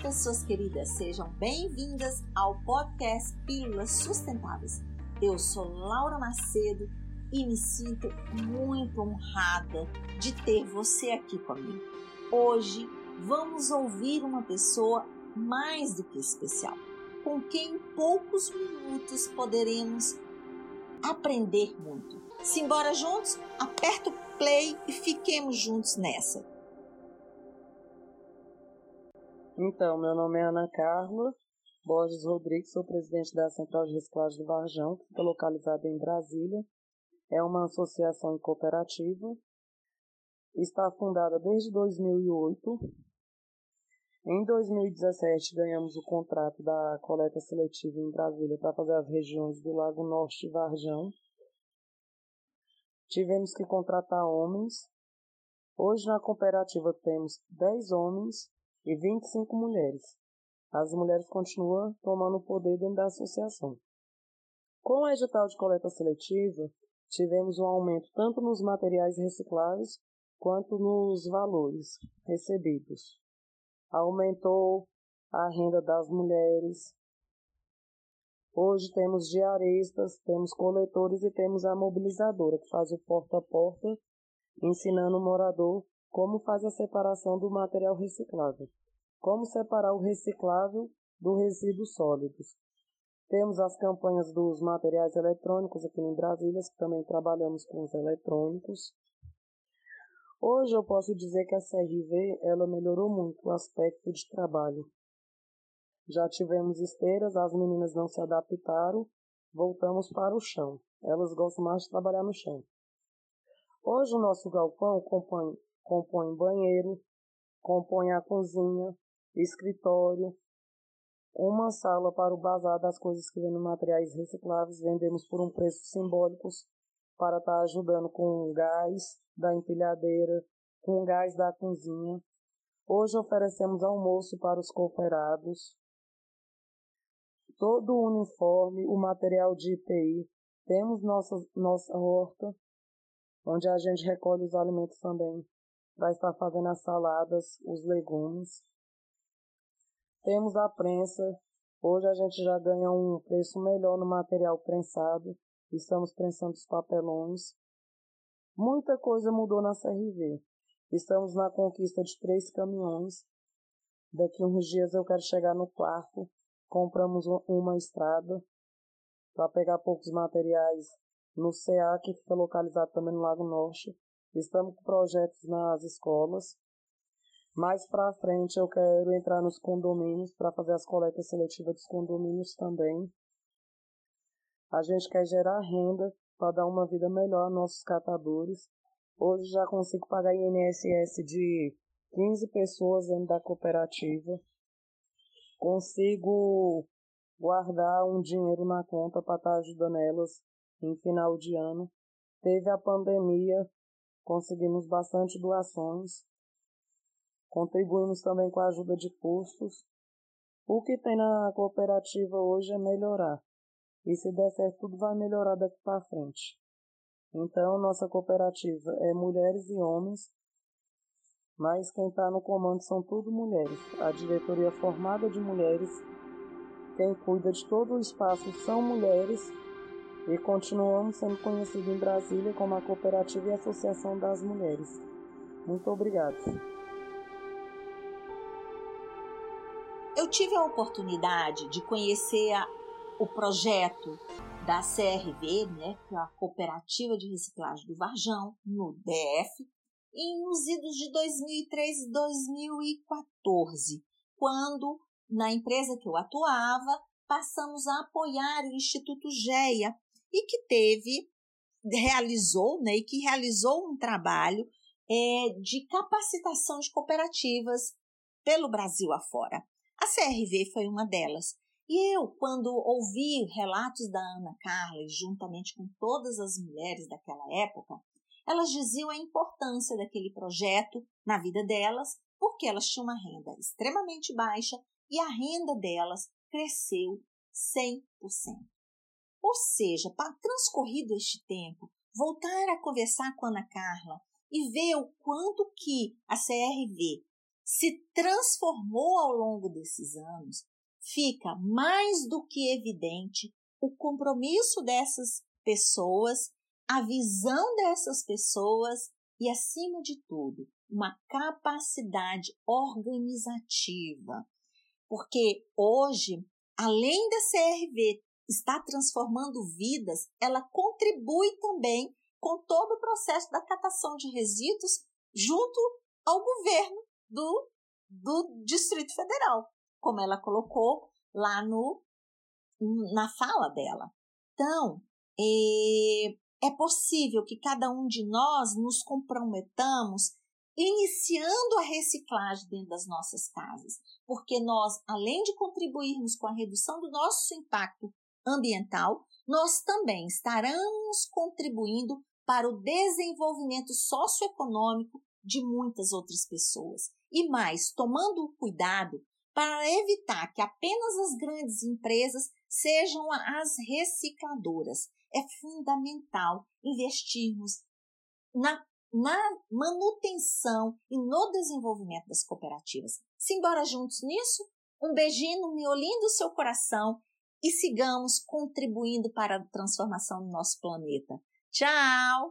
pessoas queridas, sejam bem-vindas ao podcast Pílulas Sustentáveis. Eu sou Laura Macedo e me sinto muito honrada de ter você aqui comigo. Hoje vamos ouvir uma pessoa mais do que especial, com quem em poucos minutos poderemos aprender muito. Simbora juntos? Aperta o play e fiquemos juntos nessa. Então, meu nome é Ana Carla Borges Rodrigues, sou presidente da Central de Reciclagem do Varjão, que fica localizada em Brasília. É uma associação cooperativa. Está fundada desde 2008. Em 2017, ganhamos o contrato da coleta seletiva em Brasília para fazer as regiões do Lago Norte e Varjão. Tivemos que contratar homens. Hoje na cooperativa temos 10 homens e 25 mulheres. As mulheres continuam tomando poder dentro da associação. Com o edital de coleta seletiva, tivemos um aumento tanto nos materiais recicláveis quanto nos valores recebidos. Aumentou a renda das mulheres. Hoje temos diaristas, temos coletores e temos a mobilizadora, que faz o porta a porta, ensinando o morador como faz a separação do material reciclável. Como separar o reciclável do resíduo sólidos. Temos as campanhas dos materiais eletrônicos aqui em Brasília, que também trabalhamos com os eletrônicos. Hoje eu posso dizer que a CRV ela melhorou muito o aspecto de trabalho. Já tivemos esteiras, as meninas não se adaptaram, voltamos para o chão. Elas gostam mais de trabalhar no chão. Hoje o nosso galpão compõe compõe banheiro, compõe a cozinha, escritório, uma sala para o bazar das coisas que vêm materiais recicláveis, vendemos por um preço simbólico para estar tá ajudando com o gás da empilhadeira, com o gás da cozinha. Hoje oferecemos almoço para os cooperados, todo o uniforme, o material de IPI. Temos nossa, nossa horta, onde a gente recolhe os alimentos também para estar fazendo as saladas, os legumes. Temos a prensa. Hoje a gente já ganha um preço melhor no material prensado. Estamos prensando os papelões. Muita coisa mudou na CRV. Estamos na conquista de três caminhões. Daqui uns dias eu quero chegar no quarto. Compramos uma estrada para pegar poucos materiais no CA, que fica localizado também no Lago Norte. Estamos com projetos nas escolas. Mais para frente eu quero entrar nos condomínios para fazer as coletas seletivas dos condomínios também. A gente quer gerar renda para dar uma vida melhor aos nossos catadores. Hoje já consigo pagar INSS de 15 pessoas dentro da cooperativa. Consigo guardar um dinheiro na conta para estar tá ajudando elas em final de ano. Teve a pandemia, conseguimos bastante doações, contribuímos também com a ajuda de custos. O que tem na cooperativa hoje é melhorar. E se der certo, tudo vai melhorar daqui para frente. Então, nossa cooperativa é mulheres e homens, mas quem está no comando são tudo mulheres. A diretoria é formada de mulheres, quem cuida de todo o espaço são mulheres e continuamos sendo conhecidos em Brasília como a Cooperativa e Associação das Mulheres. Muito obrigado. Eu tive a oportunidade de conhecer a, o projeto da CRV, né, que é a Cooperativa de Reciclagem do Varjão, no DF, em nos idos de 2013 e 2014, quando, na empresa que eu atuava, passamos a apoiar o Instituto GEA, e que teve, realizou, né, e que realizou um trabalho é, de capacitação de cooperativas pelo Brasil afora. A CRV foi uma delas. E eu, quando ouvi relatos da Ana Carla, juntamente com todas as mulheres daquela época, elas diziam a importância daquele projeto na vida delas, porque elas tinham uma renda extremamente baixa e a renda delas cresceu 100%. Ou seja, para transcorrido este tempo, voltar a conversar com Ana Carla e ver o quanto que a CRV se transformou ao longo desses anos, fica mais do que evidente o compromisso dessas pessoas, a visão dessas pessoas e, acima de tudo, uma capacidade organizativa. Porque hoje, além da CRV estar transformando vidas, ela contribui também com todo o processo da catação de resíduos junto ao governo do, do Distrito Federal, como ela colocou lá no, na fala dela. Então, é, é possível que cada um de nós nos comprometamos iniciando a reciclagem dentro das nossas casas, porque nós, além de contribuirmos com a redução do nosso impacto ambiental, nós também estaremos contribuindo para o desenvolvimento socioeconômico de muitas outras pessoas. E mais, tomando cuidado para evitar que apenas as grandes empresas sejam as recicladoras. É fundamental investirmos na, na manutenção e no desenvolvimento das cooperativas. Simbora juntos nisso? Um beijinho no miolinho do seu coração e sigamos contribuindo para a transformação do nosso planeta. Tchau!